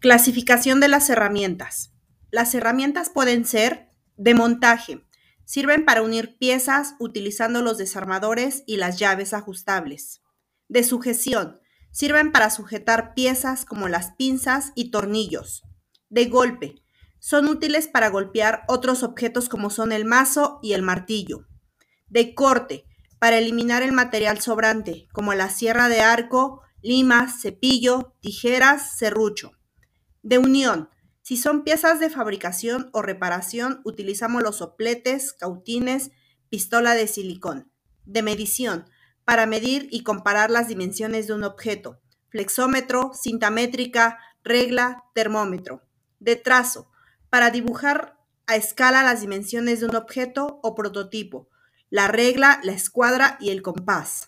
Clasificación de las herramientas. Las herramientas pueden ser de montaje. Sirven para unir piezas utilizando los desarmadores y las llaves ajustables. De sujeción. Sirven para sujetar piezas como las pinzas y tornillos. De golpe. Son útiles para golpear otros objetos como son el mazo y el martillo. De corte. Para eliminar el material sobrante, como la sierra de arco, lima, cepillo, tijeras, serrucho. De unión. Si son piezas de fabricación o reparación, utilizamos los sopletes, cautines, pistola de silicón. De medición. Para medir y comparar las dimensiones de un objeto. Flexómetro, cinta métrica, regla, termómetro. De trazo. Para dibujar a escala las dimensiones de un objeto o prototipo. La regla, la escuadra y el compás.